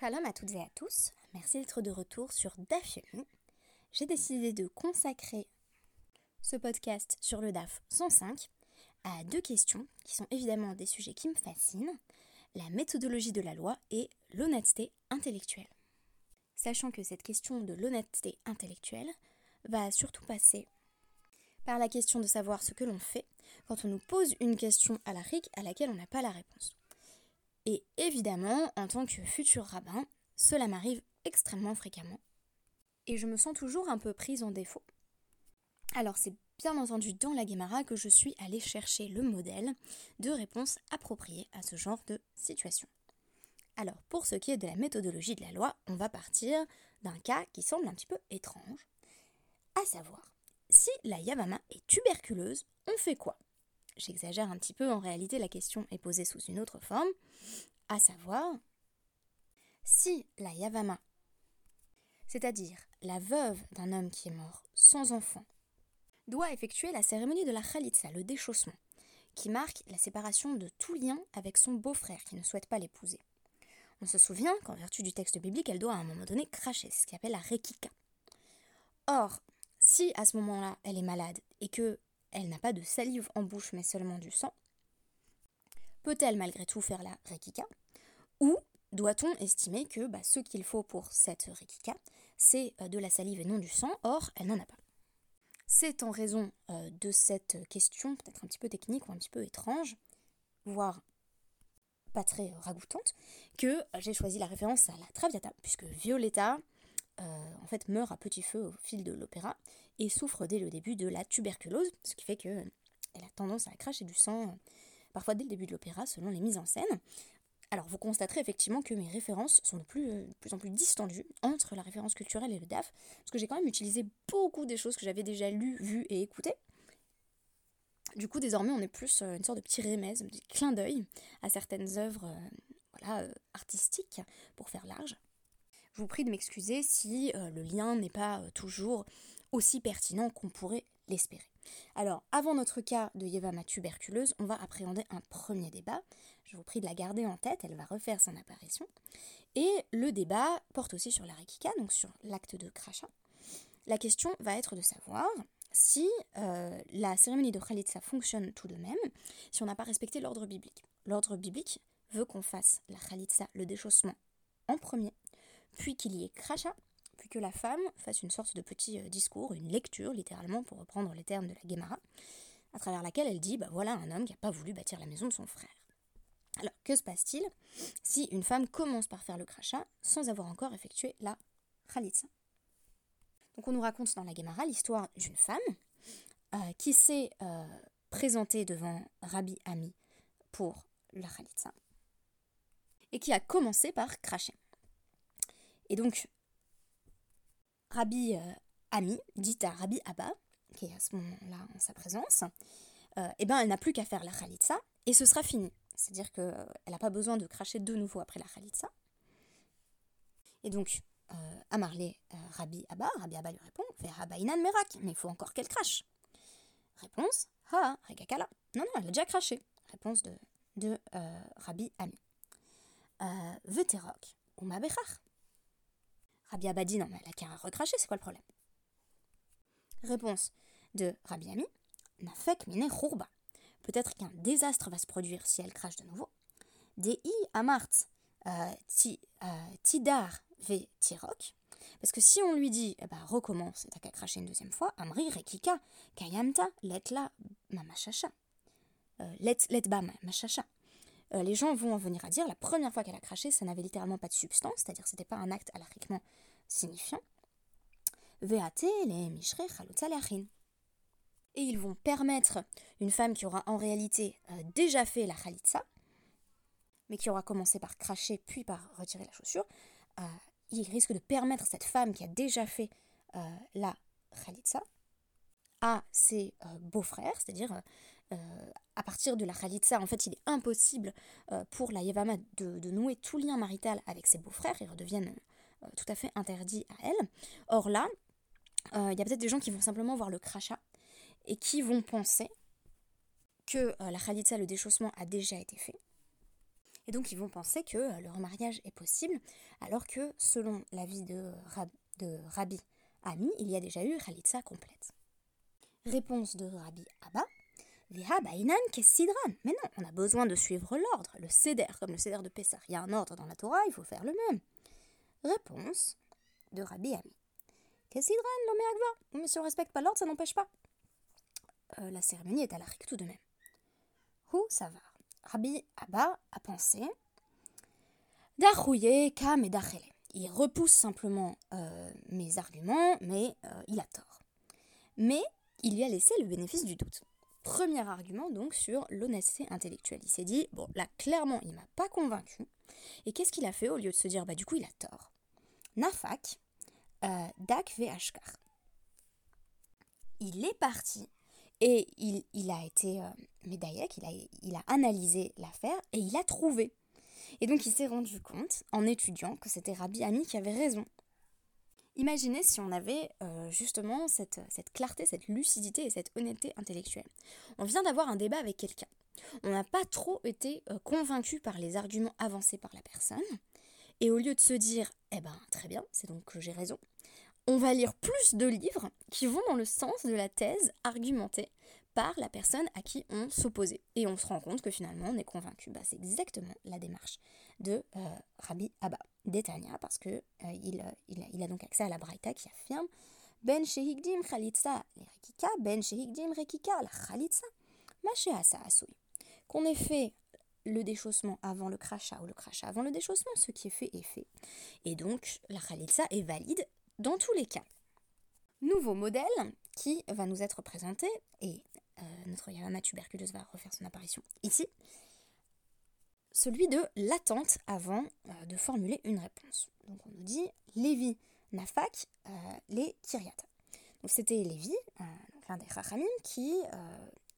Shalom à toutes et à tous, merci d'être de retour sur DAF J'ai décidé de consacrer ce podcast sur le DAF 105 à deux questions qui sont évidemment des sujets qui me fascinent, la méthodologie de la loi et l'honnêteté intellectuelle. Sachant que cette question de l'honnêteté intellectuelle va surtout passer par la question de savoir ce que l'on fait quand on nous pose une question à la RIC à laquelle on n'a pas la réponse. Et évidemment, en tant que futur rabbin, cela m'arrive extrêmement fréquemment. Et je me sens toujours un peu prise en défaut. Alors c'est bien entendu dans la Guémara que je suis allée chercher le modèle de réponse appropriée à ce genre de situation. Alors pour ce qui est de la méthodologie de la loi, on va partir d'un cas qui semble un petit peu étrange, à savoir, si la Yavama est tuberculeuse, on fait quoi? J'exagère un petit peu, en réalité la question est posée sous une autre forme, à savoir, si la Yavama, c'est-à-dire la veuve d'un homme qui est mort sans enfant, doit effectuer la cérémonie de la Khalitsa, le déchaussement, qui marque la séparation de tout lien avec son beau-frère qui ne souhaite pas l'épouser. On se souvient qu'en vertu du texte biblique, elle doit à un moment donné cracher, ce qu'on appelle la rekika. Or, si à ce moment-là elle est malade et que elle n'a pas de salive en bouche mais seulement du sang, peut-elle malgré tout faire la rekika Ou doit-on estimer que bah, ce qu'il faut pour cette rekika, c'est euh, de la salive et non du sang? Or, elle n'en a pas. C'est en raison euh, de cette question, peut-être un petit peu technique ou un petit peu étrange, voire pas très ragoûtante, que j'ai choisi la référence à la Traviata, puisque Violetta euh, en fait meurt à petit feu au fil de l'opéra et souffre dès le début de la tuberculose, ce qui fait qu'elle a tendance à cracher du sang, euh, parfois dès le début de l'opéra, selon les mises en scène. Alors vous constaterez effectivement que mes références sont de plus, euh, plus en plus distendues entre la référence culturelle et le DAF, parce que j'ai quand même utilisé beaucoup des choses que j'avais déjà lues, vues et écoutées. Du coup, désormais, on est plus une sorte de petit remèze, un petit clin d'œil à certaines œuvres artistiques, pour faire large. Je vous prie de m'excuser si le lien n'est pas toujours aussi pertinent qu'on pourrait l'espérer. Alors, avant notre cas de Yevama tuberculeuse, on va appréhender un premier débat. Je vous prie de la garder en tête, elle va refaire son apparition. Et le débat porte aussi sur la Rekika, donc sur l'acte de crachat. La question va être de savoir si euh, la cérémonie de Khalitsa fonctionne tout de même, si on n'a pas respecté l'ordre biblique. L'ordre biblique veut qu'on fasse la Khalitsa, le déchaussement, en premier, puis qu'il y ait crachat, puis que la femme fasse une sorte de petit euh, discours, une lecture littéralement, pour reprendre les termes de la Guémara, à travers laquelle elle dit, bah voilà un homme qui n'a pas voulu bâtir la maison de son frère. Alors, que se passe-t-il si une femme commence par faire le crachat sans avoir encore effectué la khalitsa? Donc on nous raconte dans la Guémara l'histoire d'une femme euh, qui s'est euh, présentée devant Rabbi Ami pour la khalitsa et qui a commencé par cracher. Et donc, Rabbi euh, Ami dit à Rabbi Abba, qui est à ce moment-là en sa présence, euh, eh ben, elle n'a plus qu'à faire la Khalitsa et ce sera fini. C'est-à-dire qu'elle euh, n'a pas besoin de cracher de nouveau après la Khalitsa. Et donc, euh, Amarlé, Rabbi Abba, Rabbi Abba lui répond Fait Inan Merak, mais il faut encore qu'elle crache. Réponse Ha, Regakala. Non, non, elle a déjà craché. Réponse de, de Rabbi Ami. Veterok, Umabechach. Rabbi Abba non, mais elle a qu'à recracher, c'est quoi le problème? Réponse de Rabbi Ami Nafek mine chourba. Peut-être qu'un désastre va se produire si elle crache de nouveau. Dei amart euh, euh, tidar ve tirok. Parce que si on lui dit, eh ben, recommence, t'as qu'à cracher une deuxième fois, Amri rekika kayamta letla mamashasha. Euh, let, let ba mamashasha. Euh, les gens vont en venir à dire la première fois qu'elle a craché, ça n'avait littéralement pas de substance, c'est-à-dire c'était pas un acte alariquement signifiant. Et ils vont permettre une femme qui aura en réalité euh, déjà fait la khalitsa, mais qui aura commencé par cracher puis par retirer la chaussure, euh, ils risquent de permettre cette femme qui a déjà fait la khalitsa à ses beaux-frères, c'est-à-dire euh, à partir de la Khalitsa, en fait, il est impossible euh, pour la Yevama de, nouer tout lien marital avec ses beaux-frères, ils redeviennent euh, tout à fait interdits à elle. Or là, il y a peut-être des gens qui vont simplement voir le crachat et qui vont penser que la Khalitsa, le déchaussement, a déjà été fait. Et donc ils vont penser que le remariage est possible, alors que selon l'avis de, de Rabbi Ami, il y a déjà eu Khalitsa complète. Réponse de Rabbi Abba. Mais non, on a besoin de suivre l'ordre, le céder, comme le céder de Pessah. Il y a un ordre dans la Torah, il faut faire le même. Réponse de Rabbi Ami. Kessidran, Mais si on respecte pas l'ordre, ça n'empêche pas. Euh, la cérémonie est à la tout de même. Où ça va? Rabbi Abba a pensé Darouye, Kam et Dachele. Il repousse simplement euh, mes arguments, mais euh, il a tort. Mais il lui a laissé le bénéfice du doute. Premier argument donc sur l'honnêteté intellectuelle. Il s'est dit, bon là clairement il m'a pas convaincu. Et qu'est-ce qu'il a fait au lieu de se dire, bah du coup il a tort? Nafak, euh, Dak Vehashkar. Il est parti et il, a été euh, il a, il a analysé l'affaire et il a trouvé. Et donc il s'est rendu compte, en étudiant, que c'était Rabbi Ami qui avait raison. Imaginez si on avait euh, justement cette, clarté, cette lucidité et cette honnêteté intellectuelle. On vient d'avoir un débat avec quelqu'un. On n'a pas trop été euh, convaincu par les arguments avancés par la personne. Et au lieu de se dire, eh ben très bien, c'est donc que j'ai raison, on va lire plus de livres qui vont dans le sens de la thèse argumentée par la personne à qui on s'opposait. Et on se rend compte que finalement on est convaincu. Bah, c'est exactement la démarche de euh, Rabbi Abba d'Etania, parce que euh, il, il, a, donc accès à la Braïta qui affirme Ben shehigdim khalitsa rekika, ben shehigdim rekika la khalitsa, asa asui. Qu'on ait fait le déchaussement avant le crachat ou le crachat avant le déchaussement, ce qui est fait est fait. Et donc la khalitsa est valide dans tous les cas. Nouveau modèle qui va nous être présenté, et euh, notre Yamama tuberculeuse va refaire son apparition ici, celui de l'attente avant euh, de formuler une réponse. Donc on nous dit Lévi, Nafak, euh, les Kiryat. Donc c'était Lévi, l'un des Chachamim, qui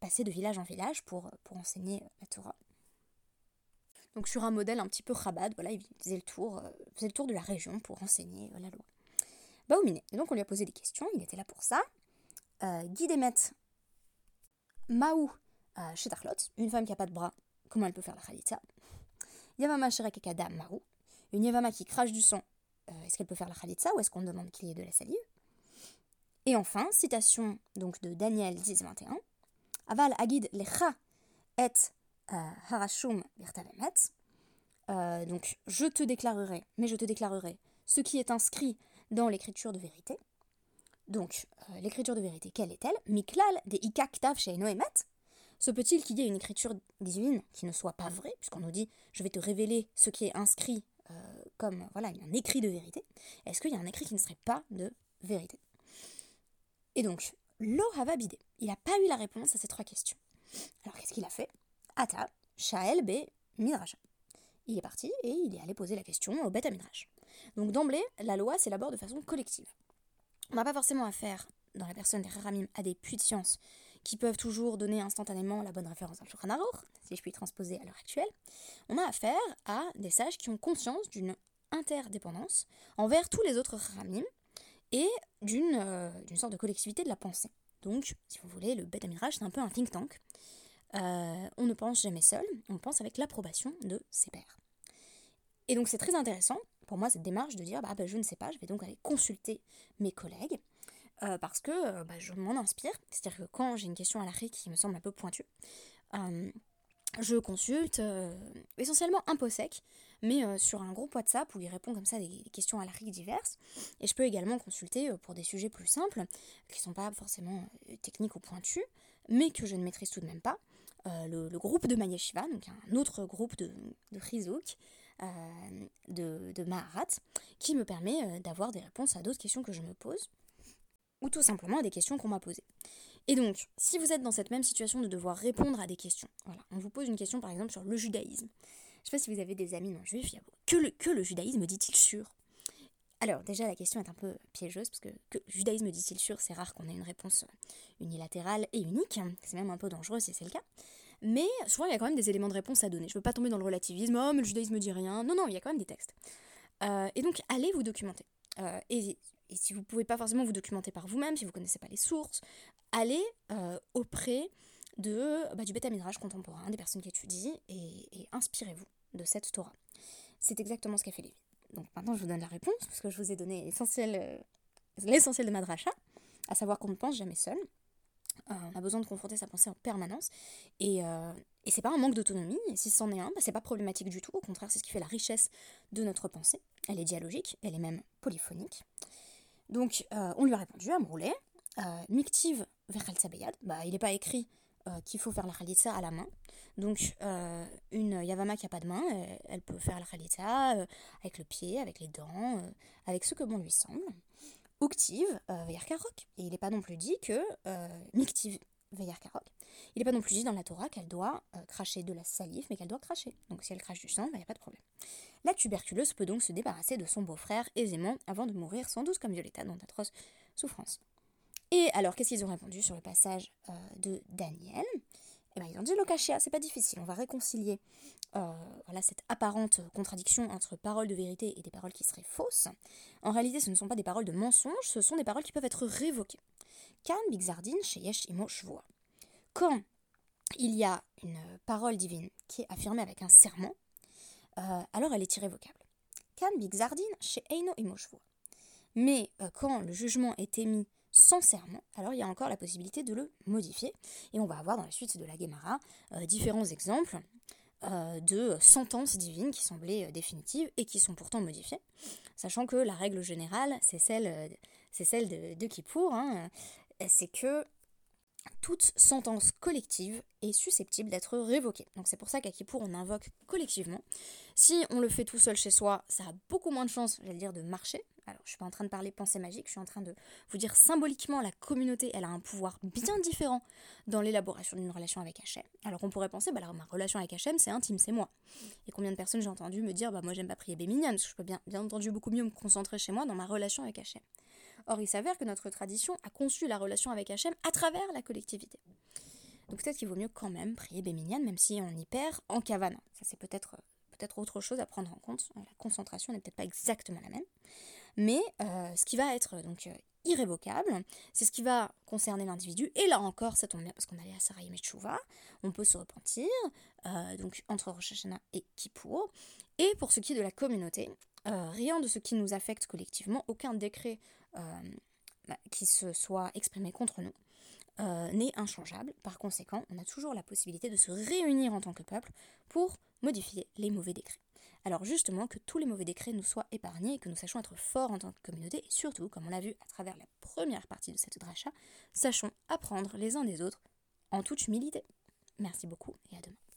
passait de village en village pour, enseigner la Torah. Donc sur un modèle un petit peu Chabad, voilà, il faisait le tour, de la région pour enseigner la loi. Baoumine. Et donc on lui a posé des questions, il était là pour ça. Euh, Guy Demet, Maou, euh, chez Tarlot, une femme qui n'a pas de bras, comment elle peut faire la khalitza Yavama Shirakekada Maou, une Yavama qui crache du sang, euh, est-ce qu'elle peut faire la khalitza ou est-ce qu'on demande qu'il y ait de la salive? Et enfin, citation donc de Daniel 10-21, Aval Agid Lecha et Harashum Birtavemet, donc je te déclarerai, mais je te déclarerai ce qui est inscrit dans l'écriture de vérité. Donc, euh, l'écriture de vérité, quelle est-elle? Miklal de ikaktav emet Se peut-il qu'il y ait une écriture divine qui ne soit pas vraie, puisqu'on nous dit je vais te révéler ce qui est inscrit euh, comme voilà un écrit de vérité Est-ce qu'il y a un écrit qui ne serait pas de vérité? Et donc, Lo bidé. Il n'a pas eu la réponse à ces trois questions. Alors qu'est-ce qu'il a fait? Ata, Shael be Midrasha. Il est parti et il est allé poser la question au Beth Midrash. Donc d'emblée, la loi s'élabore de façon collective. On n'a pas forcément affaire, dans la personne des Raramim, à des puits de science qui peuvent toujours donner instantanément la bonne référence à Shulchan si je puis transposer à l'heure actuelle. On a affaire à des sages qui ont conscience d'une interdépendance envers tous les autres Raramim et euh, d'une sorte de collectivité de la pensée. Donc, si vous voulez, le Beth c'est un peu un think tank. Euh, on ne pense jamais seul, on pense avec l'approbation de ses pairs. Et donc c'est très intéressant pour moi cette démarche de dire bah, bah, je ne sais pas, je vais donc aller consulter mes collègues euh, parce que euh, bah, je m'en inspire. C'est-à-dire que quand j'ai une question à l'arrêt qui me semble un peu pointue, euh, je consulte essentiellement un sec, mais sur un groupe WhatsApp où il répond comme ça des questions à l'arrêt diverses. Et je peux également consulter pour des sujets plus simples, qui ne sont pas forcément techniques ou pointus, mais que je ne maîtrise tout de même pas. Le, groupe de Mayeshiva, donc un autre groupe de, de euh, de, de Maharat, qui me permet euh, d'avoir des réponses à d'autres questions que je me pose, ou tout simplement à des questions qu'on m'a posées. Et donc, si vous êtes dans cette même situation de devoir répondre à des questions, voilà, on vous pose une question par exemple sur le judaïsme. Je sais pas si vous avez des amis non juifs, que le, que le judaïsme dit-il sûr? Alors déjà la question est un peu piégeuse parce que, que judaïsme dit-il sûr, c'est rare qu'on ait une réponse unilatérale et unique, c'est même un peu dangereux si c'est le cas. Mais souvent, il y a quand même des éléments de réponse à donner. Je ne veux pas tomber dans le relativisme, oh, mais le judaïsme dit rien. Non, non, il y a quand même des textes. Euh, et donc, allez vous documenter. Euh, et, si vous pouvez pas forcément vous documenter par vous-même, si vous connaissez pas les sources, allez euh, auprès de, bah, du bêta midrash contemporain, des personnes qui étudient, et, inspirez-vous de cette Torah. C'est exactement ce qu'a fait Lévi. Donc maintenant, je vous donne la réponse, parce que je vous ai donné l'essentiel, l'essentiel de ma dracha, à savoir qu'on ne pense jamais seul. Euh, on a besoin de confronter sa pensée en permanence. Et, euh, et c'est pas un manque d'autonomie. Si c'en est un, bah, c'est pas problématique du tout. Au contraire, c'est ce qui fait la richesse de notre pensée. Elle est dialogique, elle est même polyphonique. Donc, euh, on lui a répondu, à Mroulet, euh, Miktiv Sabeyad, bah, il n'est pas écrit euh, qu'il faut faire la khalitsa à la main. Donc, euh, une Yavama qui n'a pas de main, elle, peut faire la khalitsa avec le pied, avec les dents, avec ce que bon lui semble. Uktiv Karok. Et il n'est pas non plus dit que Miktiv Karok. Il n'est pas non plus dit dans la Torah qu'elle doit cracher de la salive, mais qu'elle doit cracher. Donc, si elle crache du sang, il bah, n'y a pas de problème. La tuberculeuse peut donc se débarrasser de son beau-frère aisément avant de mourir sans doute comme Violetta dans d'atroces souffrances. Et alors, qu'est-ce qu'ils ont répondu sur le passage euh, de Daniel? Eh bien, ils ont dit Lokashia, c'est pas difficile, on va réconcilier euh, voilà, cette apparente contradiction entre paroles de vérité et des paroles qui seraient fausses. En réalité, ce ne sont pas des paroles de mensonge, ce sont des paroles qui peuvent être révoquées. Kan Bigzardin Sheyesh Quand il y a une parole divine qui est affirmée avec un serment, euh, alors elle est irrévocable. Kan Bigzardin chez Eino Imoshvo. Mais euh, quand le jugement est émis sans serment, alors il y a encore la possibilité de le modifier. Et on va avoir dans la suite de la Gemara euh, différents exemples de sentences divines qui semblaient définitives et qui sont pourtant modifiées. Sachant que la règle générale, c'est celle, de Kippour, hein, c'est que toute sentence collective est susceptible d'être révoquée. Donc c'est pour ça qu'à Kippour on invoque collectivement. Si on le fait tout seul chez soi, ça a beaucoup moins de chances, j'allais dire, de marcher. Alors je suis pas en train de parler pensée magique, je suis en train de vous dire symboliquement la communauté, elle a un pouvoir bien différent dans l'élaboration d'une relation avec Hachem. Alors on pourrait penser, bah ma relation avec Hachem c'est intime, c'est moi. Et combien de personnes j'ai entendu me dire, bah moi j'aime pas prier Béminian, parce que je peux bien, bien entendu beaucoup mieux me concentrer chez moi dans ma relation avec Hachem. Or, il s'avère que notre tradition a conçu la relation avec Hachem à travers la collectivité. Donc peut-être qu'il vaut mieux quand même prier Béminian, même si on y perd en cavana. Ça, c'est peut-être peut-être autre chose à prendre en compte. La concentration n'est peut-être pas exactement la même. Mais euh, ce qui va être donc euh, irrévocable, c'est ce qui va concerner l'individu. Et là encore, ça tombe bien parce qu'on allait à Sarayim et on peut se repentir, euh, donc entre Rosh Hashanah et Kippour. Et pour ce qui est de la communauté, rien de ce qui nous affecte collectivement, aucun décret bah, qui se soit exprimé contre nous, n'est inchangeable. Par conséquent, on a toujours la possibilité de se réunir en tant que peuple pour modifier les mauvais décrets. Alors justement, que tous les mauvais décrets nous soient épargnés et que nous sachions être forts en tant que communauté, et surtout, comme on l'a vu à travers la première partie de cette dracha, sachons apprendre les uns des autres en toute humilité. Merci beaucoup et à demain.